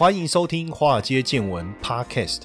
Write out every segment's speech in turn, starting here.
欢迎收听《华尔街见闻》Podcast。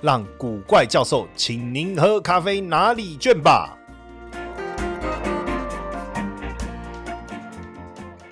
让古怪教授请您喝咖啡拿礼券吧。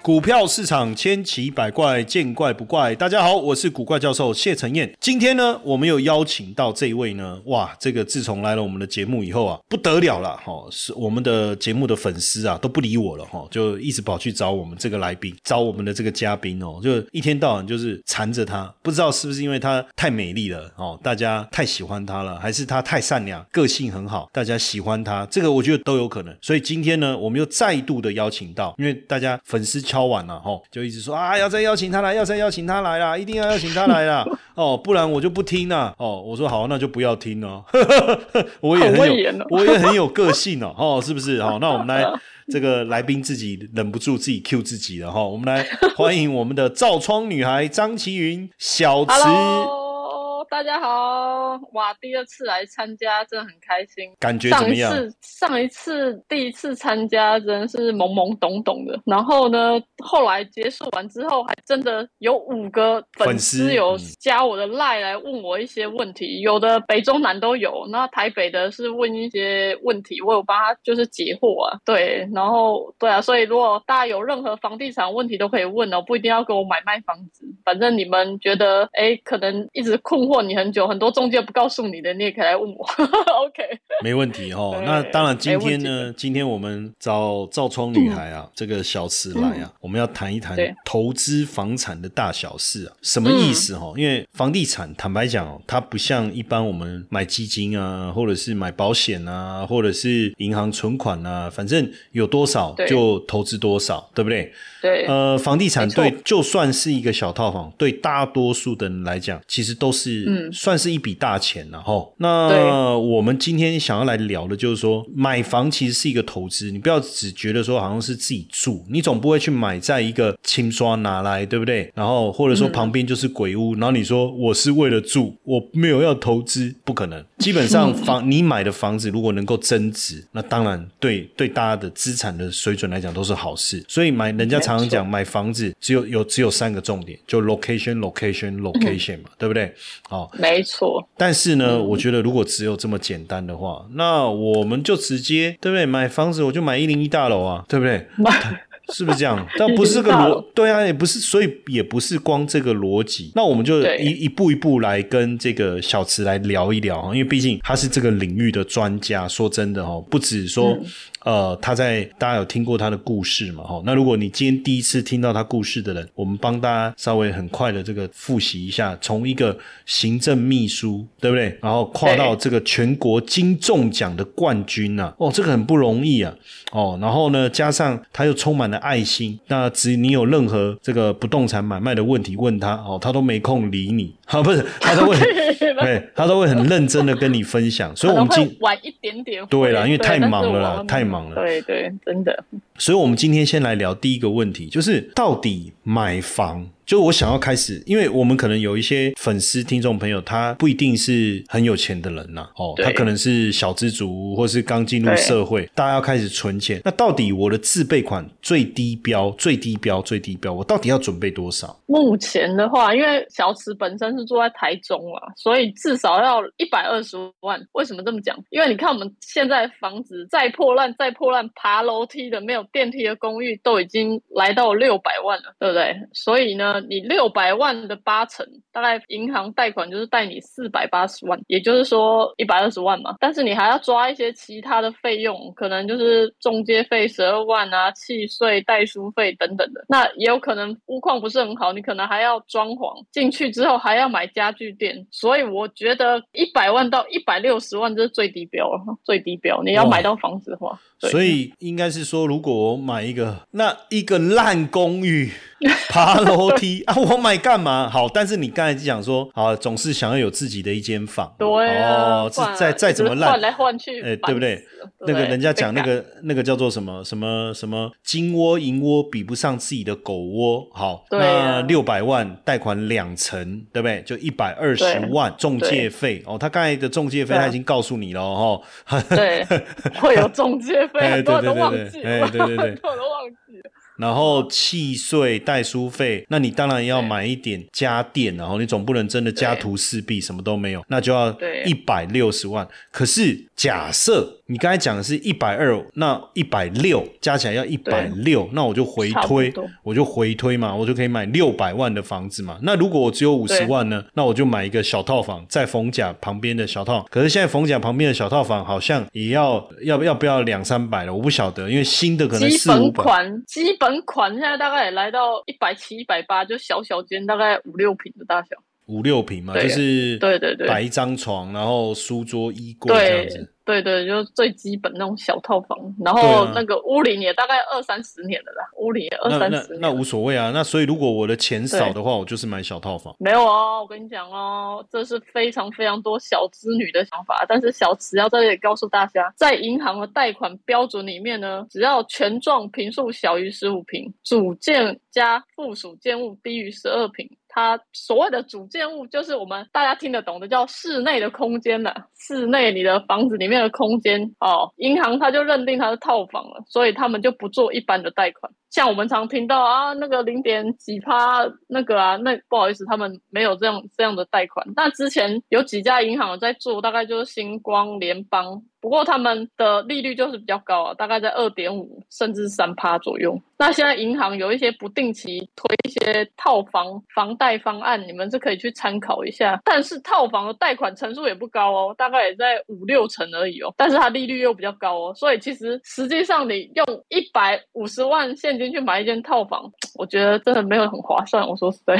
股票市场千奇百怪，见怪不怪。大家好，我是古怪教授谢承彦。今天呢，我们又邀请到这一位呢，哇，这个自从来了我们的节目以后啊，不得了了哈！是我们的节目的粉丝啊，都不理我了哈，就一直跑去找我们这个来宾，找我们的这个嘉宾哦，就一天到晚就是缠着他。不知道是不是因为他太美丽了哦，大家太喜欢他了，还是他太善良，个性很好，大家喜欢他。这个我觉得都有可能。所以今天呢，我们又再度的邀请到，因为大家粉丝。敲完了哈，就一直说啊，要再邀请他来，要再邀请他来啦，一定要邀请他来啦 哦，不然我就不听了哦。我说好，那就不要听了。我也很有，我也很有个性哦，哦，是不是？好，那我们来这个来宾自己忍不住自己 Q 自己了哈。我们来欢迎我们的照窗女孩张琪云小慈。大家好，哇，第二次来参加，真的很开心。感觉怎么样？上一次，上一次第一次参加，真的是懵懵懂懂的。然后呢，后来结束完之后，还真的有五个粉丝有加我的赖来问我一些问题，有的北中南都有。那台北的是问一些问题，我有帮他就是解惑啊。对，然后对啊，所以如果大家有任何房地产问题都可以问哦，不一定要给我买卖房子，反正你们觉得哎，可能一直困惑。你很久，很多中介不告诉你的，你也可以来问我。OK，没问题哦。那当然，今天呢，今天我们找赵窗女孩啊，这个小慈来啊，我们要谈一谈投资房产的大小事啊。什么意思哈？因为房地产，坦白讲哦，它不像一般我们买基金啊，或者是买保险啊，或者是银行存款啊，反正有多少就投资多少，对不对？对。呃，房地产对，就算是一个小套房，对大多数的人来讲，其实都是。嗯，算是一笔大钱了哈。那我们今天想要来聊的，就是说买房其实是一个投资，你不要只觉得说好像是自己住，你总不会去买在一个清刷拿来，对不对？然后或者说旁边就是鬼屋，然后你说我是为了住，我没有要投资，不可能。基本上房你买的房子如果能够增值，那当然对 对大家的资产的水准来讲都是好事。所以买人家常常讲买房子只有有只有三个重点，就 location location location 嘛，对不对？哦，没错。但是呢，我觉得如果只有这么简单的话，那我们就直接对不对？买房子我就买一零一大楼啊，对不对？是不是这样？但不是个逻，对啊，也不是，所以也不是光这个逻辑。那我们就一一步一步来跟这个小池来聊一聊因为毕竟他是这个领域的专家。说真的哦，不止说。呃，他在大家有听过他的故事嘛？哈，那如果你今天第一次听到他故事的人，我们帮大家稍微很快的这个复习一下，从一个行政秘书，对不对？然后跨到这个全国金中奖的冠军呐，哦，这个很不容易啊，哦，然后呢，加上他又充满了爱心，那只你有任何这个不动产买卖的问题问他，哦，他都没空理你，好，不是，他都会，对，他都会很认真的跟你分享，所以我们今晚一点点，对啦，因为太忙了，太忙了。对对，真的。所以，我们今天先来聊第一个问题，就是到底买房。就我想要开始，因为我们可能有一些粉丝、听众朋友，他不一定是很有钱的人呐，哦，他可能是小资族，或是刚进入社会，大家要开始存钱。那到底我的自备款最低标、最低标、最低标，我到底要准备多少？目前的话，因为小池本身是住在台中啊，所以至少要一百二十万。为什么这么讲？因为你看我们现在房子再破烂、再破烂，爬楼梯的、没有电梯的公寓都已经来到六百万了，对不对？所以呢？你六百万的八成，大概银行贷款就是贷你四百八十万，也就是说一百二十万嘛。但是你还要抓一些其他的费用，可能就是中介费十二万啊，契税、代书费等等的。那也有可能屋况不是很好，你可能还要装潢进去之后还要要买家具店，所以我觉得一百万到一百六十万这是最低标了，最低标。你要买到房子的话，所以应该是说，如果我买一个那一个烂公寓。爬楼梯 啊！我买干嘛？好，但是你刚才讲说，好，总是想要有自己的一间房。对啊，是再再怎么烂，换来换去，哎，对不对？那个人家讲那个那个叫做什么什么什么金窝银窝比不上自己的狗窝。好，那六百万贷款两成，对不对？就一百二十万中介费哦。他刚才的中介费他已经告诉你了哦。对，会有中介费，很多人都忘记了，对对对，很多人都忘记了。然后契税、代书费，那你当然要买一点家电，然后你总不能真的家徒四壁，什么都没有，那就要一百六十万。可是假设你刚才讲的是一百二，那一百六加起来要一百六，那我就回推，我就回推嘛，我就可以买六百万的房子嘛。那如果我只有五十万呢，那我就买一个小套房，在逢甲旁边的小套。可是现在逢甲旁边的小套房好像也要要要不要两三百了，我不晓得，因为新的可能四五百基本。本款现在大概也来到一百七、一百八，就小小间，大概五六平的大小。五六平嘛，就是对对对，摆一张床，然后书桌、衣柜这样子。对对，就是最基本那种小套房，然后那个屋龄也大概二三十年了啦，屋龄也二三十年。那无所谓啊，那所以如果我的钱少的话，我就是买小套房。没有哦，我跟你讲哦，这是非常非常多小资女的想法。但是小池要在这里告诉大家，在银行的贷款标准里面呢，只要全幢平数小于十五平，主建加附属建物低于十二平。它所谓的主建物，就是我们大家听得懂的，叫室内的空间了。室内你的房子里面的空间哦，银行它就认定它是套房了，所以他们就不做一般的贷款。像我们常听到啊，那个零点几趴那个啊，那不好意思，他们没有这样这样的贷款。那之前有几家银行在做，大概就是星光、联邦。不过他们的利率就是比较高啊，大概在二点五甚至三趴左右。那现在银行有一些不定期推一些套房房贷方案，你们是可以去参考一下。但是套房的贷款成数也不高哦，大概也在五六成而已哦。但是它利率又比较高哦，所以其实实际上你用一百五十万现金去买一间套房，我觉得真的没有很划算。我说实在，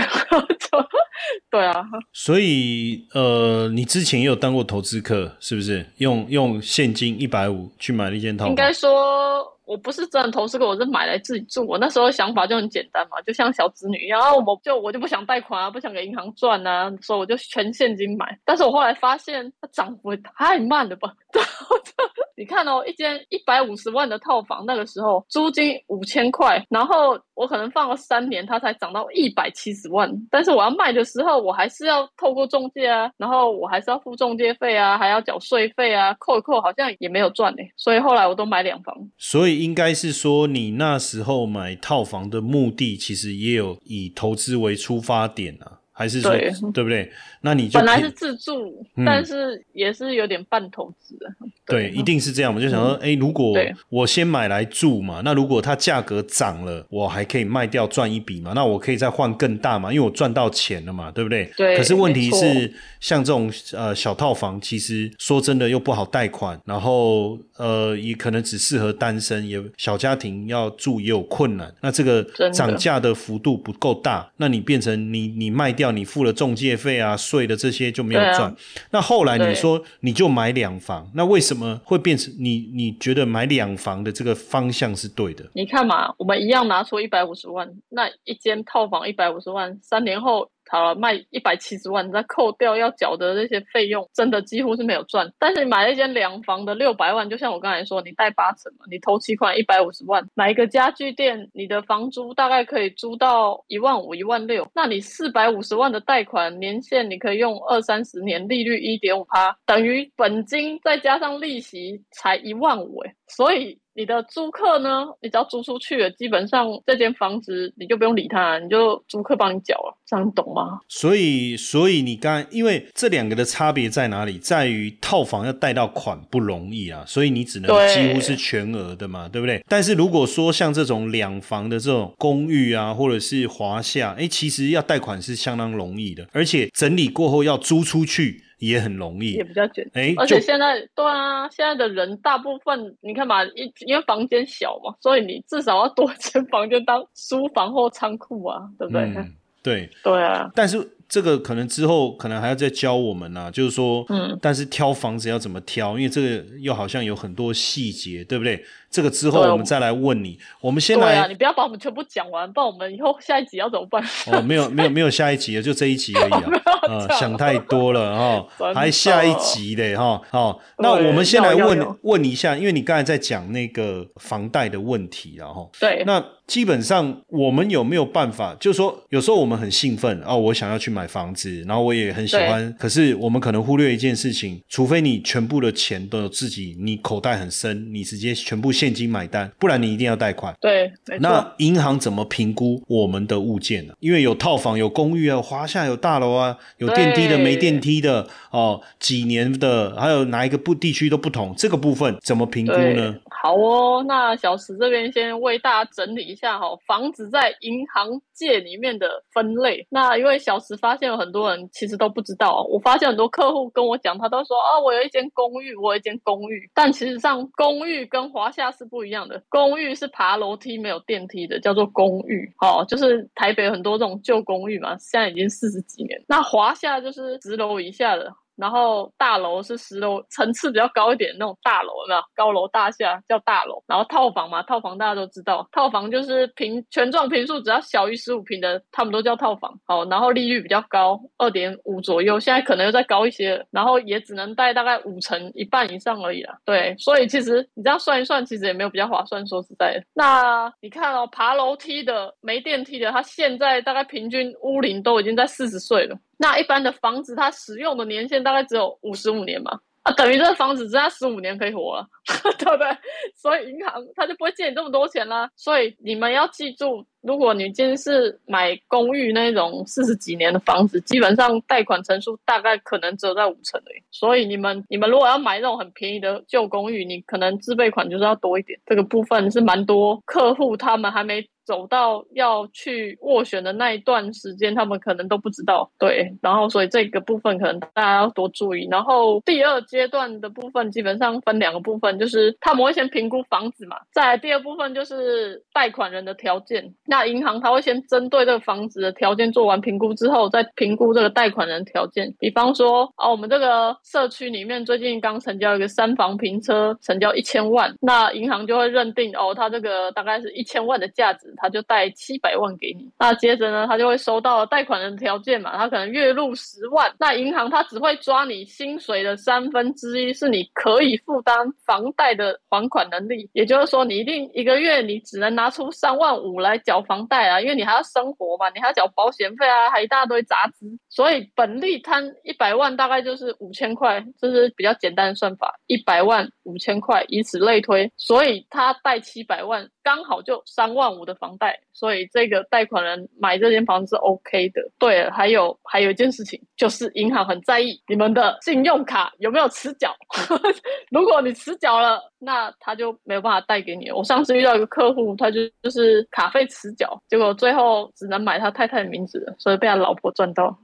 对啊。所以呃，你之前也有当过投资客，是不是？用用。现金一百五去买了一间套房，应该说。我不是真的投资过，我是买来自己住。我那时候想法就很简单嘛，就像小子女一样，我就我就不想贷款啊，不想给银行赚啊，所以我就全现金买。但是我后来发现它涨幅也太慢了吧？你看哦，一间一百五十万的套房，那个时候租金五千块，然后我可能放了三年，它才涨到一百七十万。但是我要卖的时候，我还是要透过中介啊，然后我还是要付中介费啊，还要缴税费啊，扣一扣好像也没有赚呢。所以后来我都买两房。所以。应该是说，你那时候买套房的目的，其实也有以投资为出发点啊。还是说对不对？那你就本来是自住，但是也是有点半投资的。对，一定是这样。我就想说，哎，如果我先买来住嘛，那如果它价格涨了，我还可以卖掉赚一笔嘛？那我可以再换更大嘛？因为我赚到钱了嘛，对不对？对。可是问题是，像这种呃小套房，其实说真的又不好贷款，然后呃也可能只适合单身，也小家庭要住也有困难。那这个涨价的幅度不够大，那你变成你你卖掉。你付了中介费啊、税的这些就没有赚。那后来你说你就买两房，那为什么会变成你？你觉得买两房的这个方向是对的？你看嘛，我们一样拿出一百五十万，那一间套房一百五十万，三年后。好了，卖一百七十万，再扣掉要缴的那些费用，真的几乎是没有赚。但是你买一间两房的六百万，就像我刚才说，你贷八成嘛，你投期款一百五十万，买一个家具店，你的房租大概可以租到一万五、一万六。那你四百五十万的贷款年限，你可以用二三十年，利率一点五趴，等于本金再加上利息才一万五哎，所以。你的租客呢？你只要租出去了，基本上这间房子你就不用理他，你就租客帮你缴了，这样懂吗？所以，所以你刚因为这两个的差别在哪里？在于套房要贷到款不容易啊，所以你只能几乎是全额的嘛，对不对？但是如果说像这种两房的这种公寓啊，或者是华夏，哎，其实要贷款是相当容易的，而且整理过后要租出去。也很容易，也比较简单。哎，而且现在对啊，现在的人大部分你看嘛，一因为房间小嘛，所以你至少要多间房间当书房或仓库啊，对不对？对对啊。但是这个可能之后可能还要再教我们呐，就是说，嗯，但是挑房子要怎么挑？因为这个又好像有很多细节，对不对？这个之后我们再来问你。我们先来，你不要把我们全部讲完，不然我们以后下一集要怎么办？哦，没有没有没有下一集了，就这一集而已啊！想太多了哈，还下一集嘞哈。好，那我们先来问问一下，因为你刚才在讲那个房贷的问题，然后对，那。基本上，我们有没有办法？就是说，有时候我们很兴奋哦，我想要去买房子，然后我也很喜欢。可是，我们可能忽略一件事情：，除非你全部的钱都有自己，你口袋很深，你直接全部现金买单，不然你一定要贷款。对，那银行怎么评估我们的物件呢？因为有套房、有公寓啊，华夏有大楼啊，有电梯的、没电梯的哦，几年的，还有哪一个不地区都不同。这个部分怎么评估呢？好哦，那小石这边先为大家整理一下哈，房子在银行界里面的分类。那因为小石发现有很多人其实都不知道，我发现很多客户跟我讲，他都说啊，我有一间公寓，我有一间公寓。但其实上，公寓跟华夏是不一样的，公寓是爬楼梯没有电梯的，叫做公寓。哦，就是台北很多这种旧公寓嘛，现在已经四十几年。那华夏就是十楼以下的。然后大楼是十楼，层次比较高一点那种大楼，有没有？高楼大厦叫大楼。然后套房嘛，套房大家都知道，套房就是平全幢平数只要小于十五平的，他们都叫套房。好，然后利率比较高，二点五左右，现在可能又再高一些。然后也只能贷大概五成，一半以上而已啦。对，所以其实你这样算一算，其实也没有比较划算。说实在的，那你看哦，爬楼梯的、没电梯的，他现在大概平均屋龄都已经在四十岁了。那一般的房子，它使用的年限大概只有五十五年嘛，啊，等于这个房子只要十五年可以活了，对不对？所以银行它就不会借你这么多钱啦。所以你们要记住，如果你今天是买公寓那种四十几年的房子，基本上贷款成数大概可能只有在五成已。所以你们你们如果要买那种很便宜的旧公寓，你可能自备款就是要多一点。这个部分是蛮多客户他们还没。走到要去斡旋的那一段时间，他们可能都不知道，对，然后所以这个部分可能大家要多注意。然后第二阶段的部分基本上分两个部分，就是他们会先评估房子嘛，在第二部分就是贷款人的条件。那银行他会先针对这个房子的条件做完评估之后，再评估这个贷款人条件。比方说，哦，我们这个社区里面最近刚成交一个三房平车，成交一千万，那银行就会认定哦，它这个大概是一千万的价值。他就贷七百万给你，那接着呢，他就会收到贷款人条件嘛，他可能月入十万，那银行他只会抓你薪水的三分之一是你可以负担房贷的还款能力，也就是说，你一定一个月你只能拿出三万五来缴房贷啊，因为你还要生活嘛，你还要缴保险费啊，还一大堆杂支，所以本利摊一百万大概就是五千块，这是比较简单的算法，一百万五千块，以此类推，所以他贷七百万。刚好就三万五的房房贷，所以这个贷款人买这间房子是 OK 的。对，还有还有一件事情，就是银行很在意你们的信用卡有没有迟缴。如果你迟缴了，那他就没有办法贷给你。我上次遇到一个客户，他就就是卡费迟缴，结果最后只能买他太太的名字，所以被他老婆赚到。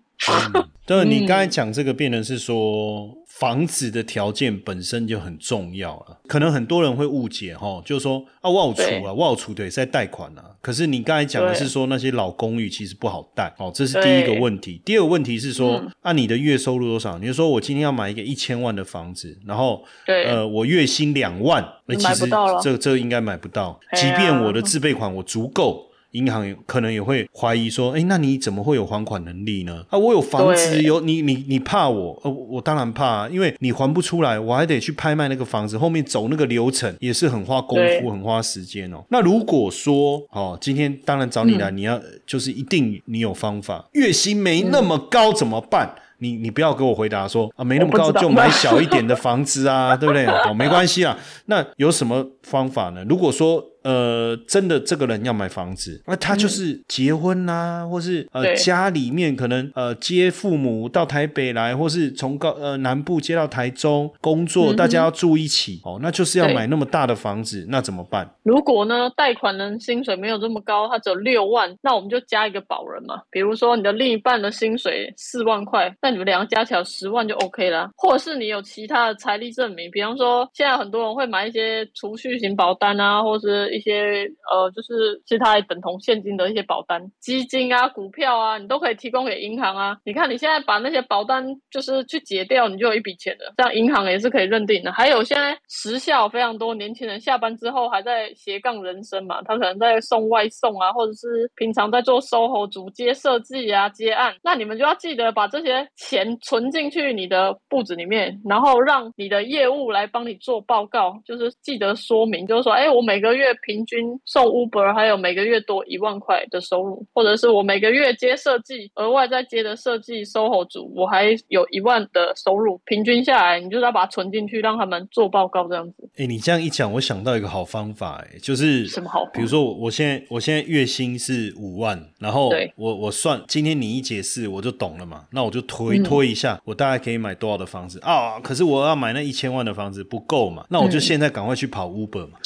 对，你刚才讲这个，变成是说。房子的条件本身就很重要了，可能很多人会误解哈，就是说啊，我有储啊，我有储对在贷款啊。可是你刚才讲的是说那些老公寓其实不好贷哦，这是第一个问题。第二个问题是说，按你的月收入多少？你就说我今天要买一个一千万的房子，然后呃，我月薪两万，那其实这这应该买不到。即便我的自备款我足够。银行可能也会怀疑说：“哎，那你怎么会有还款能力呢？啊，我有房子，有你，你你怕我？呃，我当然怕，因为你还不出来，我还得去拍卖那个房子，后面走那个流程也是很花功夫、很花时间哦。那如果说，哦，今天当然找你来，你要就是一定你有方法，月薪没那么高怎么办？你你不要给我回答说啊，没那么高就买小一点的房子啊，对不对？哦，没关系啊。那有什么方法呢？如果说。呃，真的，这个人要买房子，那他就是结婚啦，或是呃家里面可能呃接父母到台北来，或是从高呃南部接到台中工作，大家要住一起哦，那就是要买那么大的房子，那怎么办？如果呢，贷款人薪水没有这么高，他只有六万，那我们就加一个保人嘛。比如说你的另一半的薪水四万块，那你们两个加起来十万就 OK 啦。或者是你有其他的财力证明，比方说现在很多人会买一些储蓄型保单啊，或是。一些呃，就是其他等同现金的一些保单、基金啊、股票啊，你都可以提供给银行啊。你看你现在把那些保单就是去结掉，你就有一笔钱了，这样银行也是可以认定的。还有现在时效非常多年轻人下班之后还在斜杠人生嘛，他可能在送外送啊，或者是平常在做 SOHO 主接设计啊、接案，那你们就要记得把这些钱存进去你的簿子里面，然后让你的业务来帮你做报告，就是记得说明，就是说，哎，我每个月平均送 Uber，还有每个月多一万块的收入，或者是我每个月接设计，额外再接的设计 SOHO 组，我还有一万的收入，平均下来，你就是要把它存进去，让他们做报告这样子。哎，你这样一讲，我想到一个好方法，哎，就是什么好？比如说，我现在我现在月薪是五万，然后我我算今天你一解释，我就懂了嘛，那我就推推一下，我大概可以买多少的房子啊？可是我要买那一千万的房子不够嘛，那我就现在赶快去跑 Uber 嘛。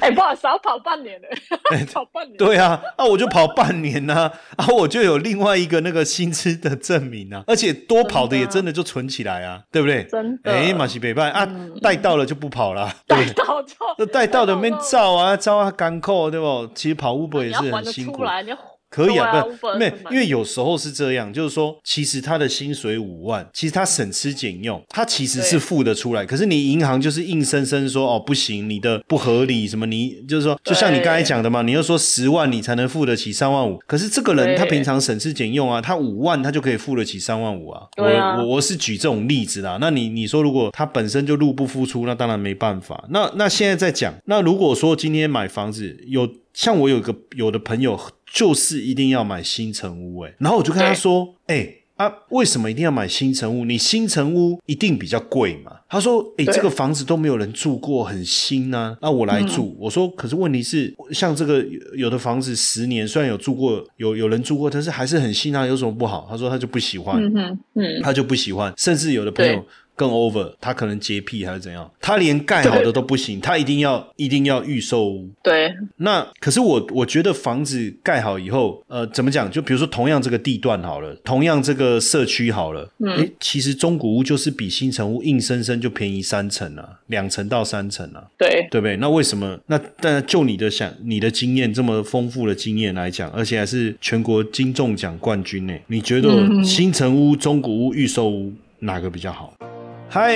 哎，不好意思，要跑半年了，跑半年。对啊，啊，我就跑半年呐，啊，我就有另外一个那个薪资的证明啊，而且多跑的也真的就存起来啊，对不对？真的。哎，马西北拜啊，带到了就不跑了，带到就那带到的 面照啊，照啊，干扣对不？其实跑 Uber 也是很辛苦。可以啊，不，没，因为有时候是这样，就是说，其实他的薪水五万，其实他省吃俭用，他其实是付得出来。可是你银行就是硬生生说，哦，不行，你的不合理，什么你就是说，就像你刚才讲的嘛，你要说十万你才能付得起三万五，可是这个人他平常省吃俭用啊，他五万他就可以付得起三万五啊。我我我是举这种例子啦。那你你说如果他本身就入不敷出，那当然没办法。那那现在在讲，那如果说今天买房子有像我有个有的朋友。就是一定要买新城屋哎，然后我就跟他说，哎啊，为什么一定要买新城屋？你新城屋一定比较贵嘛？他说，哎，这个房子都没有人住过，很新啊，那我来住。我说，可是问题是，像这个有的房子十年，虽然有住过，有有人住过，但是还是很新啊，有什么不好？他说他就不喜欢，嗯，他就不喜欢，甚至有的朋友。更 over，他可能洁癖还是怎样，他连盖好的都不行，他一定要一定要预售屋。对，那可是我我觉得房子盖好以后，呃，怎么讲？就比如说同样这个地段好了，同样这个社区好了，哎，其实中古屋就是比新城屋硬生生就便宜三成啊，两成到三成啊。对，对不对？那为什么？那但就你的想你的经验这么丰富的经验来讲，而且还是全国金中奖冠军呢？你觉得新城屋、中古屋、预售屋哪个比较好？嗨，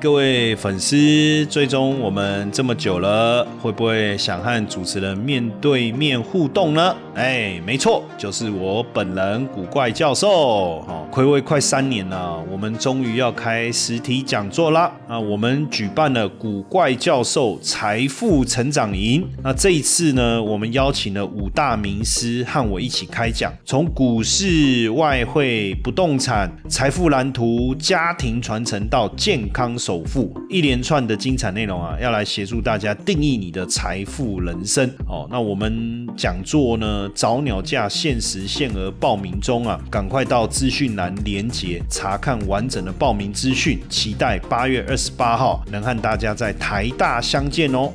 各位粉丝，追踪我们这么久了，会不会想和主持人面对面互动呢？哎，没错，就是我本人古怪教授。哈，暌违快三年了，我们终于要开实体讲座啦！啊，我们举办了古怪教授财富成长营。那这一次呢，我们邀请了五大名师和我一起开讲，从股市、外汇、不动产、财富蓝图、家庭传承。到到健康首富，一连串的精彩内容啊，要来协助大家定义你的财富人生哦。那我们讲座呢，早鸟价限时限额报名中啊，赶快到资讯栏连接查看完整的报名资讯，期待八月二十八号能和大家在台大相见哦。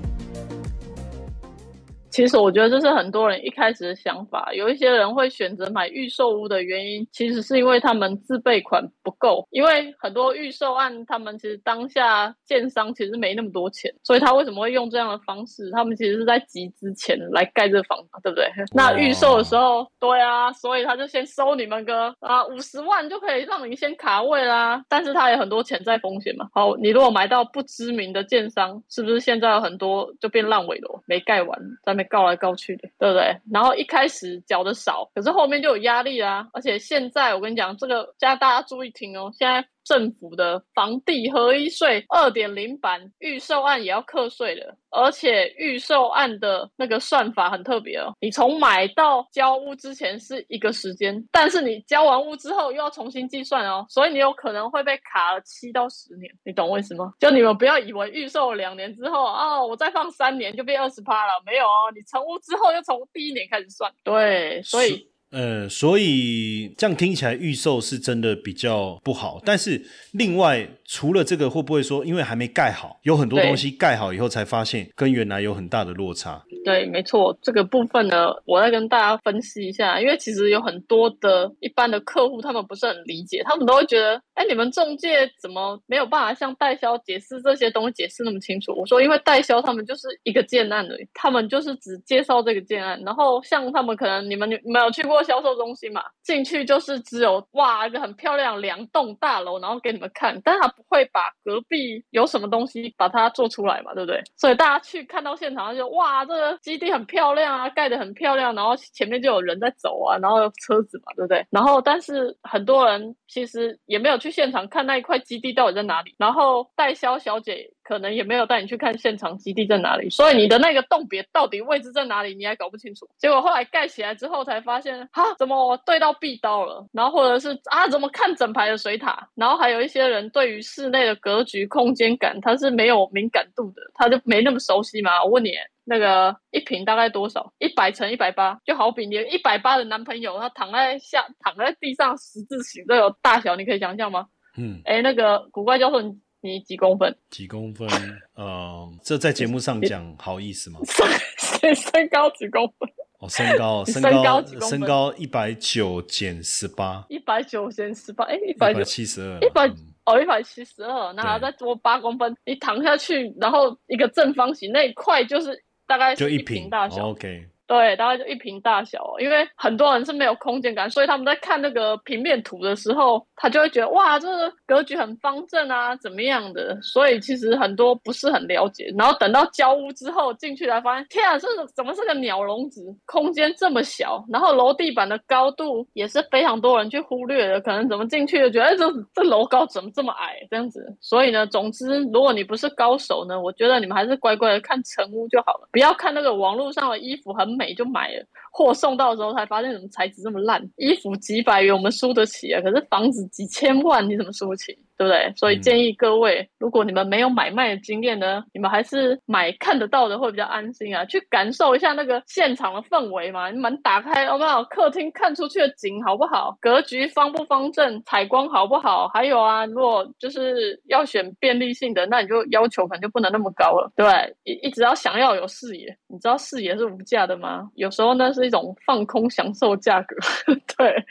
其实我觉得这是很多人一开始的想法。有一些人会选择买预售屋的原因，其实是因为他们自备款不够。因为很多预售案，他们其实当下建商其实没那么多钱，所以他为什么会用这样的方式？他们其实是在集资钱来盖这房，对不对？那预售的时候，对啊，所以他就先收你们个啊五十万就可以让你先卡位啦。但是他有很多潜在风险嘛。好，你如果买到不知名的建商，是不是现在有很多就变烂尾楼，没盖完在？告来告去的，对不对？然后一开始缴的少，可是后面就有压力啊。而且现在我跟你讲，这个现在大家注意听哦，现在。政府的房地合一税二点零版预售案也要课税了，而且预售案的那个算法很特别哦。你从买到交屋之前是一个时间，但是你交完屋之后又要重新计算哦，所以你有可能会被卡了七到十年。你懂为什么？就你们不要以为预售两年之后哦，我再放三年就变二十趴了，没有哦，你成屋之后又从第一年开始算。对，所以。呃，所以这样听起来预售是真的比较不好。但是另外除了这个，会不会说因为还没盖好，有很多东西盖好以后才发现跟原来有很大的落差？对，没错，这个部分呢，我再跟大家分析一下。因为其实有很多的一般的客户，他们不是很理解，他们都会觉得，哎，你们中介怎么没有办法向代销解释这些东西解释那么清楚？我说，因为代销他们就是一个建案而已，他们就是只介绍这个建案，然后像他们可能你们没有去过销售中心嘛，进去就是只有哇一个很漂亮两栋大楼，然后给你们看，但他不会把隔壁有什么东西把它做出来嘛，对不对？所以大家去看到现场就哇这个。基地很漂亮啊，盖得很漂亮，然后前面就有人在走啊，然后有车子嘛，对不对？然后但是很多人其实也没有去现场看那一块基地到底在哪里，然后代销小姐可能也没有带你去看现场基地在哪里，所以你的那个洞别到底位置在哪里，你还搞不清楚。结果后来盖起来之后才发现，哈，怎么我对到壁刀了？然后或者是啊，怎么看整排的水塔？然后还有一些人对于室内的格局、空间感，他是没有敏感度的，他就没那么熟悉嘛。我问你。那个一平大概多少？一百乘一百八，就好比你一百八的男朋友，他躺在下躺在地上十字形都有大小，你可以想象吗？嗯，哎，那个古怪教授，你你几公分？几公分？呃，这在节目上讲好意思吗？身身高几公分？哦，身高身高身高一百九减十八，一百九减十八，哎，一百七十二，一百哦，一百七十二，那还要再多八公分，你躺下去，然后一个正方形那一块就是。大概就一平大小，OK。对，大概就一平大小，因为很多人是没有空间感，所以他们在看那个平面图的时候，他就会觉得哇，这个格局很方正啊，怎么样的？所以其实很多不是很了解。然后等到交屋之后进去才发现，天啊，这怎么是个鸟笼子？空间这么小，然后楼地板的高度也是非常多人去忽略的，可能怎么进去就觉得，这这楼高怎么这么矮？这样子。所以呢，总之，如果你不是高手呢，我觉得你们还是乖乖的看成屋就好了，不要看那个网络上的衣服很美。就买了，货送到的时候才发现，怎么材质这么烂？衣服几百元我们输得起啊，可是房子几千万，你怎么输不起？对不对？所以建议各位，如果你们没有买卖的经验呢，你们还是买看得到的会比较安心啊，去感受一下那个现场的氛围嘛。你门打开，好不好？客厅看出去的景好不好？格局方不方正？采光好不好？还有啊，如果就是要选便利性的，那你就要求可能就不能那么高了，对一一直要想要有视野，你知道视野是无价的吗？有时候那是一种放空享受价格，对。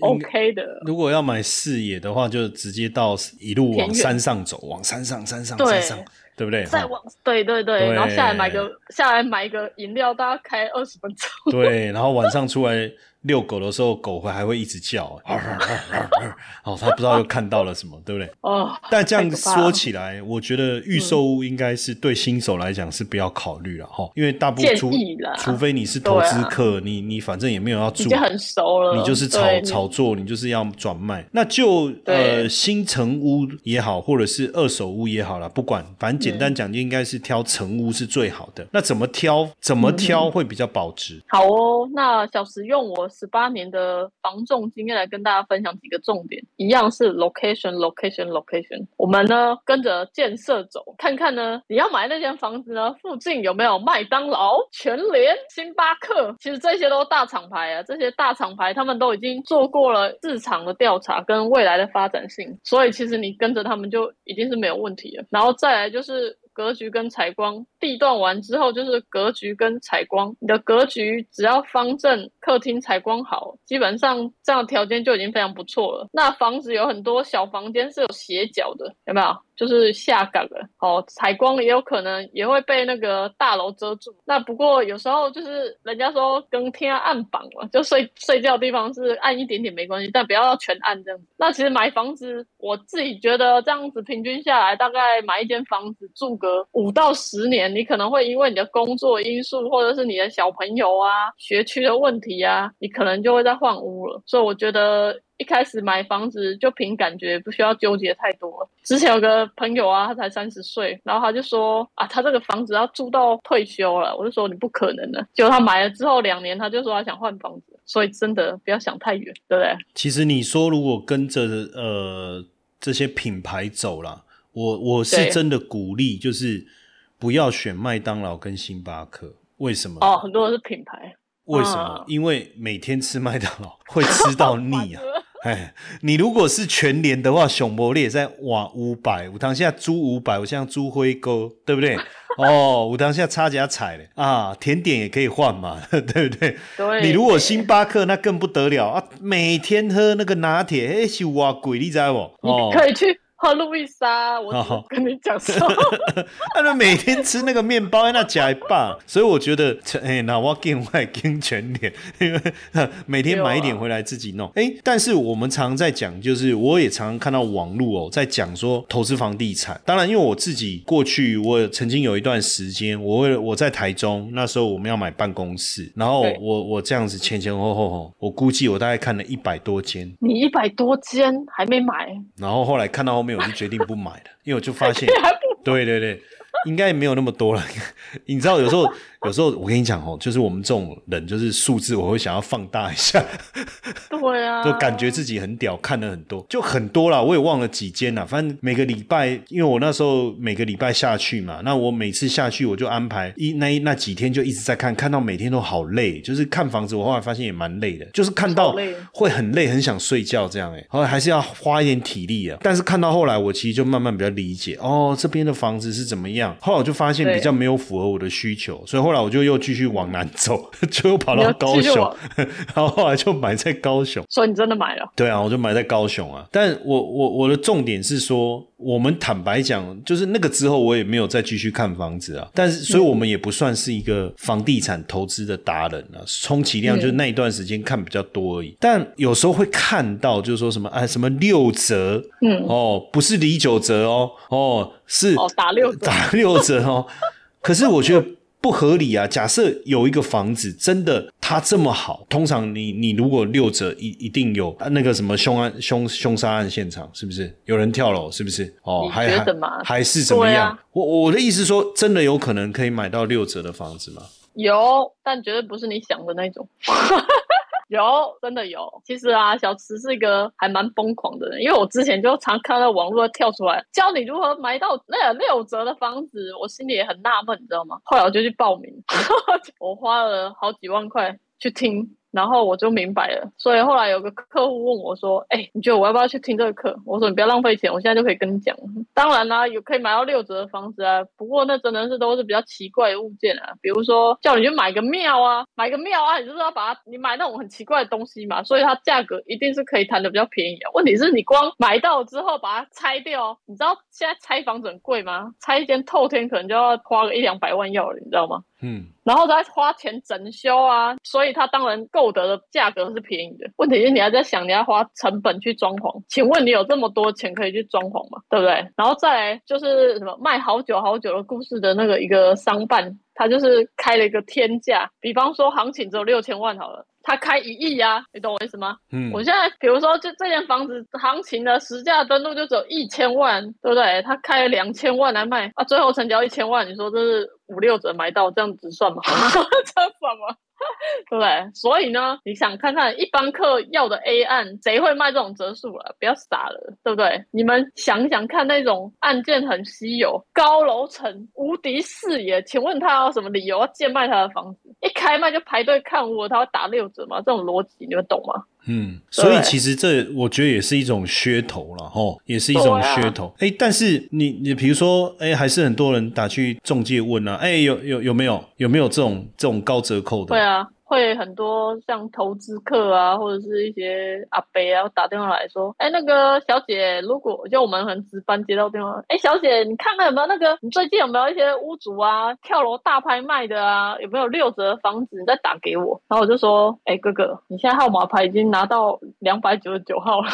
OK 的，如果要买视野的话，就直接到一路往山上走，往山上、山上、山上，对不对？再往对对对，然后下来买个下来买一个饮料，大概开二十分钟。对，然后晚上出来。遛狗的时候，狗会还会一直叫，哦，他不知道又看到了什么，对不对？哦。但这样说起来，我觉得预售屋应该是对新手来讲是不要考虑了哈，因为大部分除除非你是投资客，你你反正也没有要住，很熟了，你就是炒炒作，你就是要转卖。那就呃新城屋也好，或者是二手屋也好了，不管，反正简单讲就应该是挑成屋是最好的。那怎么挑？怎么挑会比较保值？好哦，那小时用我。十八年的房仲经验来跟大家分享几个重点，一样是 location location location。我们呢跟着建设走，看看呢你要买那间房子呢附近有没有麦当劳、全联、星巴克。其实这些都大厂牌啊，这些大厂牌他们都已经做过了市场的调查跟未来的发展性，所以其实你跟着他们就已经是没有问题了。然后再来就是格局跟采光。地段完之后就是格局跟采光，你的格局只要方正，客厅采光好，基本上这样条件就已经非常不错了。那房子有很多小房间是有斜角的，有没有？就是下岗了哦，采光也有可能也会被那个大楼遮住。那不过有时候就是人家说跟天暗绑了，就睡睡觉的地方是暗一点点没关系，但不要全暗这样子。那其实买房子，我自己觉得这样子平均下来，大概买一间房子住个五到十年。你可能会因为你的工作因素，或者是你的小朋友啊、学区的问题啊，你可能就会再换屋了。所以我觉得一开始买房子就凭感觉，不需要纠结太多。之前有个朋友啊，他才三十岁，然后他就说啊，他这个房子要住到退休了。我就说你不可能的。结果他买了之后两年，他就说他想换房子。所以真的不要想太远，对不对？其实你说如果跟着呃这些品牌走了，我我是真的鼓励，就是。不要选麦当劳跟星巴克，为什么？哦，很多是品牌。为什么？因为每天吃麦当劳会吃到腻啊。哎，你如果是全年的话，熊博列在哇五百，五堂下租五百，我像租灰哥，对不对？哦，五堂下差价踩嘞啊，甜点也可以换嘛，对不对？对。你如果星巴克那更不得了啊，每天喝那个拿铁，哎，是哇贵，你知不？哦，可以去。喝路易莎，我跟你讲说，他们每天吃那个面包，那假棒，所以我觉得，哎，那我更外更全点，因为每天买一点回来自己弄。哎，但是我们常常在讲，就是我也常常看到网络哦，在讲说投资房地产。当然，因为我自己过去，我曾经有一段时间，我为了我在台中，那时候我们要买办公室，然后我我这样子前前后后，我估计我大概看了一百多间。你一百多间还没买？然后后来看到后面。我就决定不买了，因为我就发现，对对对，应该没有那么多了。你知道，有时候。有时候我跟你讲哦，就是我们这种人，就是数字我会想要放大一下，对啊，就感觉自己很屌，看了很多，就很多啦，我也忘了几间了。反正每个礼拜，因为我那时候每个礼拜下去嘛，那我每次下去我就安排一那一那几天就一直在看，看到每天都好累，就是看房子，我后来发现也蛮累的，就是看到会很累，很想睡觉这样哎，后来还是要花一点体力啊。但是看到后来，我其实就慢慢比较理解哦，这边的房子是怎么样。后来我就发现比较没有符合我的需求，所以后。后来我就又继续往南走，就又跑到高雄，然后后来就买在高雄。所以你真的买了？对啊，我就买在高雄啊。但我我我的重点是说，我们坦白讲，就是那个之后我也没有再继续看房子啊。但是，所以我们也不算是一个房地产投资的达人啊。充其量就是那一段时间看比较多而已。但有时候会看到，就是说什么哎，什么六折，嗯，哦，不是离九折哦，哦，是哦打六折打六折哦。可是我觉得。不合理啊！假设有一个房子真的它这么好，通常你你如果六折一一定有那个什么凶案凶凶杀案现场是不是有人跳楼是不是哦？还还还是怎么样？我我的意思说，真的有可能可以买到六折的房子吗？有，但绝对不是你想的那种。有，真的有。其实啊，小池是一个还蛮疯狂的人，因为我之前就常看到网络跳出来教你如何买到那六折的房子，我心里也很纳闷，你知道吗？后来我就去报名，我花了好几万块去听。然后我就明白了，所以后来有个客户问我说：“哎，你觉得我要不要去听这个课？”我说：“你不要浪费钱，我现在就可以跟你讲。当然啦，有可以买到六折的房子啊，不过那真的是都是比较奇怪的物件啊，比如说叫你去买个庙啊，买个庙啊，你就是要把它你买那种很奇怪的东西嘛，所以它价格一定是可以谈的比较便宜啊。问题是你光买到之后把它拆掉，你知道现在拆房子很贵吗？拆一间透天可能就要花个一两百万要了，你知道吗？嗯。然后再花钱整修啊，所以它当然购得的价格是便宜的。问题是你还在想你要花成本去装潢，请问你有这么多钱可以去装潢吗？对不对？然后再来就是什么卖好久好久的故事的那个一个商办，他就是开了一个天价，比方说行情只有六千万好了。他开一亿呀，你懂我意思吗？嗯，我现在比如说，就这间房子行情的实价登录就只有一千万，对不对？他开两千万来卖啊，最后成交一千万，你说这是五六折买到，这样子算吗？这算吗？对不对？所以呢，你想看看一般客要的 A 案，谁会卖这种折数了？不要傻了，对不对？你们想想看，那种案件很稀有，高楼层、无敌视野，请问他有什么理由要贱卖他的房子？一开卖就排队看屋，他会打六折吗？这种逻辑你们懂吗？嗯，所以其实这我觉得也是一种噱头了，吼，也是一种噱头。哎，但是你你比如说，哎，还是很多人打去中介问啊，哎，有有有没有有没有这种这种高折扣的？对啊。会很多像投资客啊，或者是一些阿伯啊打电话来说，哎，那个小姐，如果就我们很值班接到电话，哎，小姐，你看看有没有那个，你最近有没有一些屋主啊跳楼大拍卖的啊？有没有六折房子？你再打给我。然后我就说，哎，哥哥，你现在号码牌已经拿到两百九十九号了，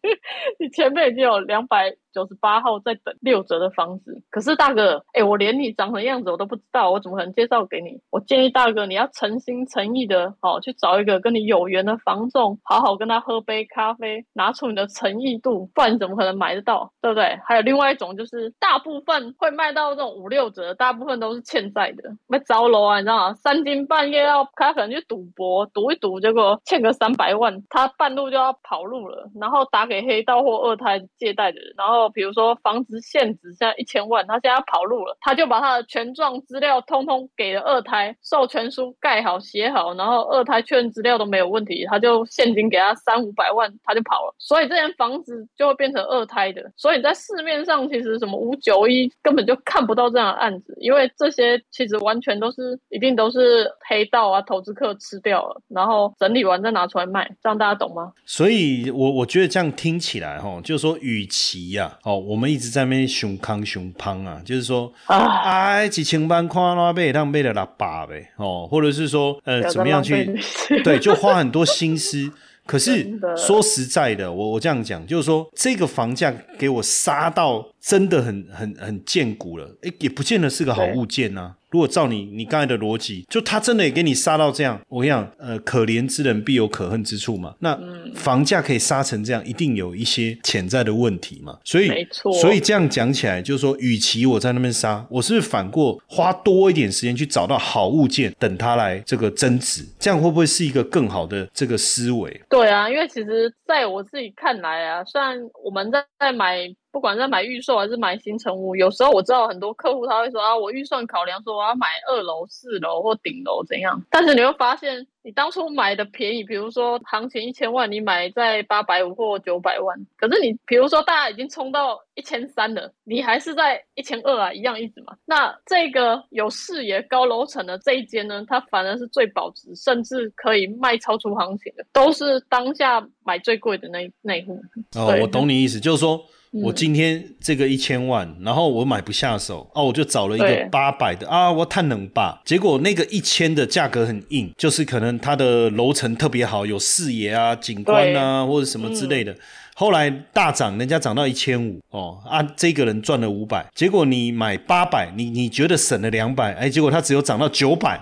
你前面已经有两百。九十八号在等六折的房子，可是大哥，哎，我连你长什么样子我都不知道，我怎么可能介绍给你？我建议大哥你要诚心诚意的，哦，去找一个跟你有缘的房仲，好好跟他喝杯咖啡，拿出你的诚意度，不然你怎么可能买得到？对不对？还有另外一种就是，大部分会卖到这种五六折，大部分都是欠债的，被招楼啊，你知道吗？三更半夜要他可能去赌博，赌一赌，结果欠个三百万，他半路就要跑路了，然后打给黑道或二胎借贷的人，然后。比如说房子现值现在一千万，他现在要跑路了，他就把他的权状资料通通给了二胎，授权书盖好写好，然后二胎确认资料都没有问题，他就现金给他三五百万，他就跑了。所以这间房子就会变成二胎的。所以在市面上其实什么五九一根本就看不到这样的案子，因为这些其实完全都是一定都是黑道啊投资客吃掉了，然后整理完再拿出来卖，这样大家懂吗？所以我我觉得这样听起来哈，就是说，与其呀，哦，我们一直在那边熊康熊胖啊，就是说，哎，几千万夸拉贝让贝的拉巴呗，哦，或者是说，呃，怎么样去，对，就花很多心思。可是说实在的，我我这样讲，就是说，这个房价给我杀到真的很很很见骨了，哎，也不见得是个好物件呐。如果照你你刚才的逻辑，就他真的也给你杀到这样，我跟你讲，呃，可怜之人必有可恨之处嘛。那房价可以杀成这样，一定有一些潜在的问题嘛。所以，没错。所以这样讲起来，就是说，与其我在那边杀，我是不是反过花多一点时间去找到好物件，等它来这个增值，这样会不会是一个更好的这个思维？对啊，因为其实在我自己看来啊，虽然我们在在买。不管在买预售还是买新成屋，有时候我知道很多客户他会说啊，我预算考量说我要买二楼、四楼或顶楼怎样，但是你会发现。你当初买的便宜，比如说行情一千万，你买在八百五或九百万，可是你比如说大家已经冲到一千三了，你还是在一千二啊，一样意思嘛。那这个有视野、高楼层的这一间呢，它反而是最保值，甚至可以卖超出行情的，都是当下买最贵的那那户。哦，我懂你意思，就是说。我今天这个一千万，然后我买不下手哦，我就找了一个八百的啊，我太能吧。结果那个一千的价格很硬，就是可能它的楼层特别好，有视野啊、景观啊或者什么之类的。后来大涨，人家涨到一千五哦啊，这个人赚了五百。结果你买八百，你你觉得省了两百，哎，结果他只有涨到九百，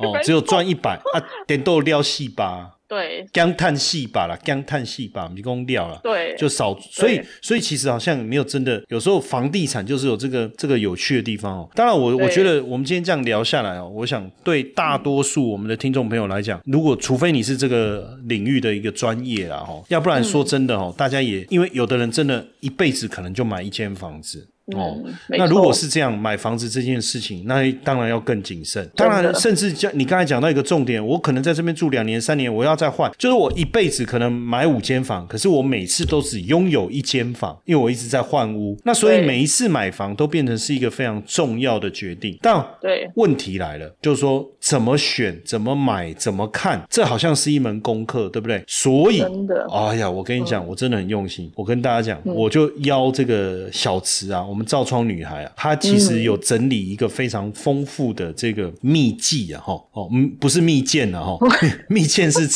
哦，只有赚一百啊，点都撩细吧。对，钢碳细把了，钢碳细把迷宫掉了，对，就少，所以所以其实好像没有真的，有时候房地产就是有这个这个有趣的地方哦。当然，我我觉得我们今天这样聊下来哦，我想对大多数我们的听众朋友来讲，如果除非你是这个领域的一个专业啦哈，要不然说真的哦，大家也因为有的人真的一辈子可能就买一间房子。哦，那如果是这样买房子这件事情，那当然要更谨慎。当然，甚至讲你刚才讲到一个重点，我可能在这边住两年、三年，我要再换，就是我一辈子可能买五间房，可是我每次都只拥有一间房，因为我一直在换屋。那所以每一次买房都变成是一个非常重要的决定。但对问题来了，就是说怎么选、怎么买、怎么看，这好像是一门功课，对不对？所以，真的，哎呀，我跟你讲，我真的很用心。我跟大家讲，我就邀这个小池啊，我们。照窗女孩啊，她其实有整理一个非常丰富的这个秘籍啊，哈哦，嗯，不是蜜饯啊，哈，蜜饯是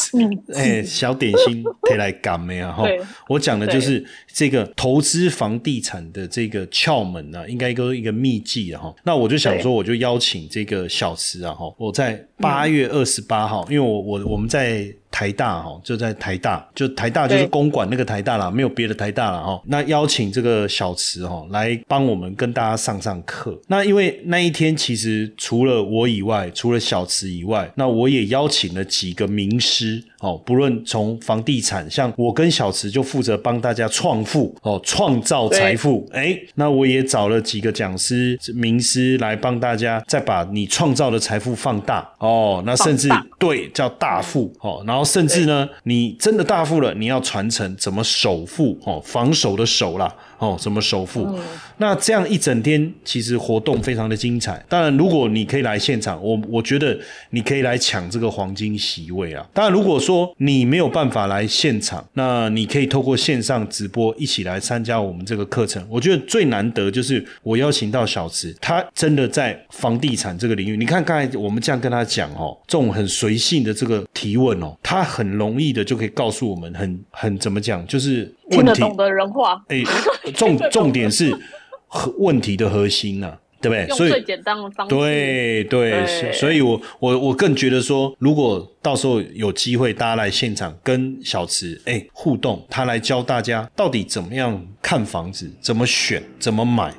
哎小点心可以来干没啊，哈，我讲的就是这个投资房地产的这个窍门呢，应该一个一个秘籍啊，哈，那我就想说，我就邀请这个小池啊，哈，我在八月二十八号，因为我我我们在。台大哈就在台大，就台大就是公馆那个台大啦，没有别的台大了哈。那邀请这个小池哈来帮我们跟大家上上课。那因为那一天其实除了我以外，除了小池以外，那我也邀请了几个名师哦，不论从房地产，像我跟小池就负责帮大家创富哦，创造财富。哎，那我也找了几个讲师名师来帮大家再把你创造的财富放大哦。那甚至对叫大富哦，然后。甚至呢，你真的大富了，你要传承怎么守富哦，防守的守啦。哦，什么首付？那这样一整天其实活动非常的精彩。当然，如果你可以来现场，我我觉得你可以来抢这个黄金席位啊。当然，如果说你没有办法来现场，那你可以透过线上直播一起来参加我们这个课程。我觉得最难得就是我邀请到小池，他真的在房地产这个领域。你看刚才我们这样跟他讲哦，这种很随性的这个提问哦，他很容易的就可以告诉我们很很怎么讲，就是。听得懂的人话，哎，重 重点是问题的核心啊，对不对？所以最简单的方式，对对，所以我我我更觉得说，如果到时候有机会，大家来现场跟小池哎互动，他来教大家到底怎么样看房子，怎么选，怎么买。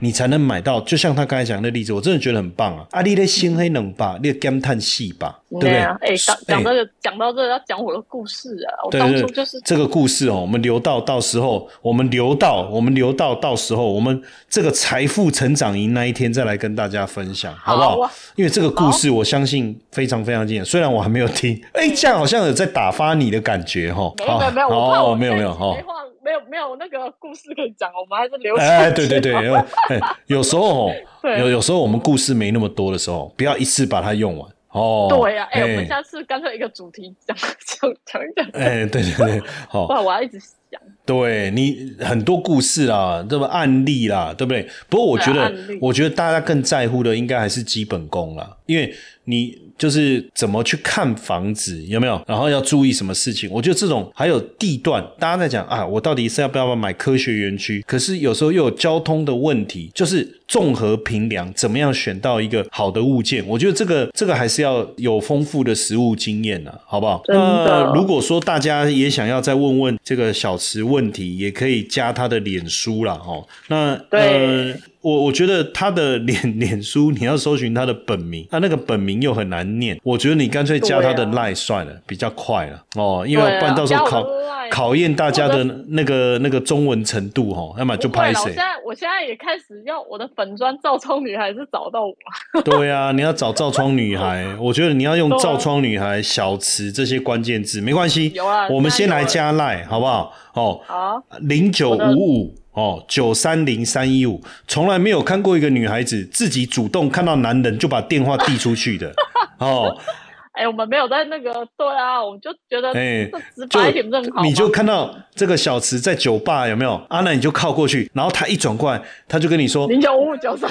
你才能买到。就像他刚才讲的例子，我真的觉得很棒啊！啊，你的心黑冷吧，你的感叹戏吧，对不对？哎，讲讲这个，讲到这个要讲我的故事啊！我当初就是这个故事哦，我们留到到时候，我们留到我们留到到时候，我们这个财富成长营那一天再来跟大家分享，好不好？因为这个故事我相信非常非常经典，虽然我还没有听，哎，这样好像有在打发你的感觉哈。没有没有，哦，没有没有哈。没有没有那个故事可以讲，我们还是留。哎，对对对，有时候 有有时候我们故事没那么多的时候，不要一次把它用完哦。对呀，哎，我们下次干脆一个主题讲 讲讲一讲。哎，对对对，好。不然我要一直想。对你很多故事啦，这么？案例啦，对不对？不过我觉得，我觉得大家更在乎的应该还是基本功啦，因为你。就是怎么去看房子有没有，然后要注意什么事情？我觉得这种还有地段，大家在讲啊，我到底是要不要买科学园区？可是有时候又有交通的问题，就是综合评量，怎么样选到一个好的物件？我觉得这个这个还是要有丰富的实物经验呢，好不好？那如果说大家也想要再问问这个小池问题，也可以加他的脸书了哦。那呃。我我觉得他的脸 脸书，你要搜寻他的本名，他那个本名又很难念。我觉得你干脆加他的赖算了，比较快了哦，因为不然到时候考考验大家的那个那个中文程度哈，要么就拍谁。我现在我现在也开始要我的粉砖照窗女孩是找到我。对啊，你要找照窗女孩，我觉得你要用照窗女孩、小池这些关键字，没关系。有啊，我们先来加赖好不好？哦，好，零九五五。哦，九三零三一五，从来没有看过一个女孩子自己主动看到男人就把电话递出去的。哦，哎，我们没有在那个，对啊，我们就觉得，哎，直白一点正好。你就看到这个小池在酒吧有没有？阿南你就靠过去，然后他一转过来，他就跟你说零九五五九三，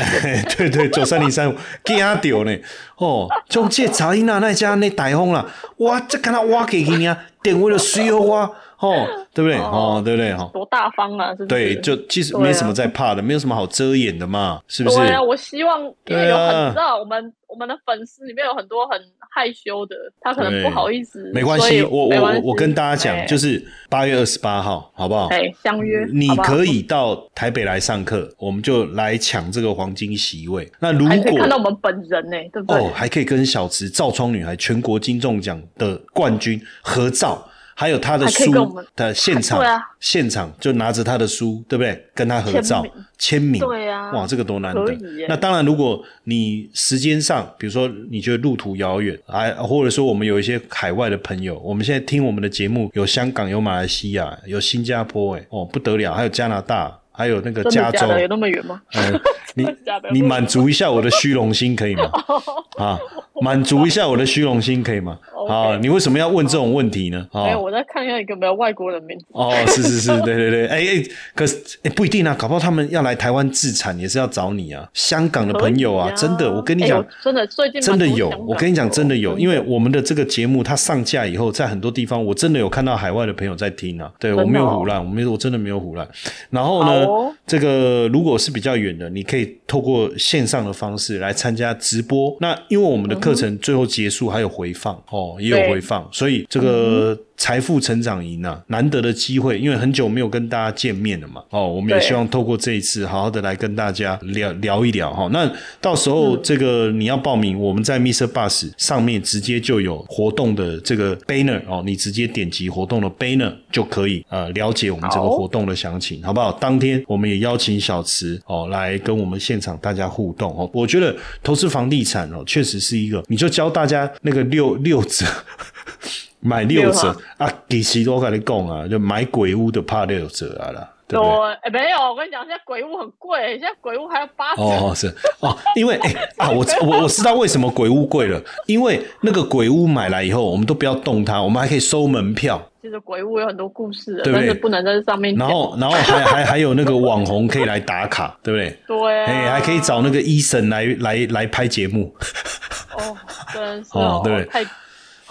对对，九三零三五，惊掉呢。哦，中介查伊娜那家那台风啦，哇，这看他挖给你啊，点位了需要挖。哦，对不对？哦，对不对？哈，多大方啊！是对，就其实没什么在怕的，没有什么好遮掩的嘛，是不是？对啊，我希望因为有很知道我们我们的粉丝里面有很多很害羞的，他可能不好意思。没关系，我我我跟大家讲，就是八月二十八号，好不好？对，相约。你可以到台北来上课，我们就来抢这个黄金席位。那如果看到我们本人呢，对不对？哦，还可以跟小池照窗女孩全国金钟奖的冠军合照。还有他的书的现场，现场就拿着他的书，对不对？跟他合照签名，对啊，哇，这个多难得。那当然，如果你时间上，比如说你觉得路途遥远，还或者说我们有一些海外的朋友，我们现在听我们的节目，有香港，有马来西亚，有新加坡，哎，哦，不得了，还有加拿大。还有那个加州有那么远吗？你你满足一下我的虚荣心可以吗？啊，满足一下我的虚荣心可以吗？啊，你为什么要问这种问题呢？啊，我在看一下一个没有外国人名字。哦，是是是，对对对，哎哎，可是哎不一定啊，搞不好他们要来台湾自产也是要找你啊。香港的朋友啊，真的，我跟你讲，真的最近真的有，我跟你讲真的有，因为我们的这个节目它上架以后，在很多地方我真的有看到海外的朋友在听啊。对我没有胡乱，我没有，我真的没有胡乱。然后呢？这个如果是比较远的，你可以透过线上的方式来参加直播。那因为我们的课程最后结束还有回放哦，也有回放，所以这个。财富成长营啊，难得的机会，因为很久没有跟大家见面了嘛。哦，我们也希望透过这一次，好好的来跟大家聊聊一聊哈。那到时候这个你要报名，我们在 Mr. Bus 上面直接就有活动的这个 banner 哦，你直接点击活动的 banner 就可以呃了解我们这个活动的详情，好不好？当天我们也邀请小池哦来跟我们现场大家互动哦。我觉得投资房地产哦，确实是一个，你就教大家那个六六折。买六折啊！其实我跟你讲啊，就买鬼屋的怕六折啊啦，对不对？没有，我跟你讲，现在鬼屋很贵，现在鬼屋还要八折。哦，是哦，因为哎啊，我我我知道为什么鬼屋贵了，因为那个鬼屋买来以后，我们都不要动它，我们还可以收门票。其实鬼屋有很多故事，但是不能在上面。然后，然后还还还有那个网红可以来打卡，对不对？对。哎，还可以找那个医生来来来拍节目。哦，真是哦，对。太。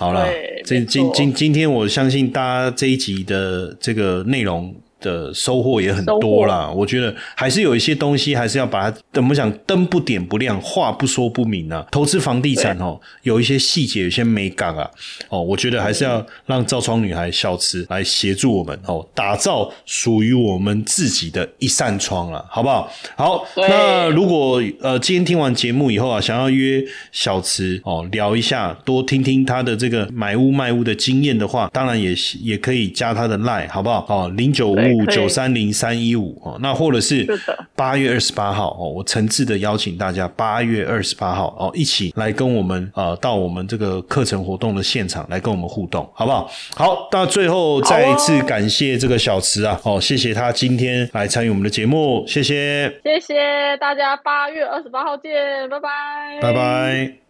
好了，这今今今天我相信大家这一集的这个内容的收获也很多啦。我觉得还是有一些东西，还是要把它怎么讲，灯不点不亮，话不说不明啊。投资房地产哦，有一些细节，有些美感啊。哦，我觉得还是要让造窗女孩小池来协助我们哦，打造属于我们自己的一扇窗了，好不好？好，那如果呃今天听完节目以后啊，想要约小池哦聊一下，多听听他的这个买屋卖屋的经验的话，当然也也可以加他的 line，好不好？哦，零九五五九三零三一五哦，那或者是八月二十八号哦，我诚挚的邀请大家八月二十八号哦，一起来跟我们呃到我们这个课程活动的现场来跟我们互动，好不好？好，那最后再一次感谢这个小池啊，哦，谢谢他今天来参与我们的节目，谢谢，谢谢大家，八月二十八号见，拜拜，拜拜。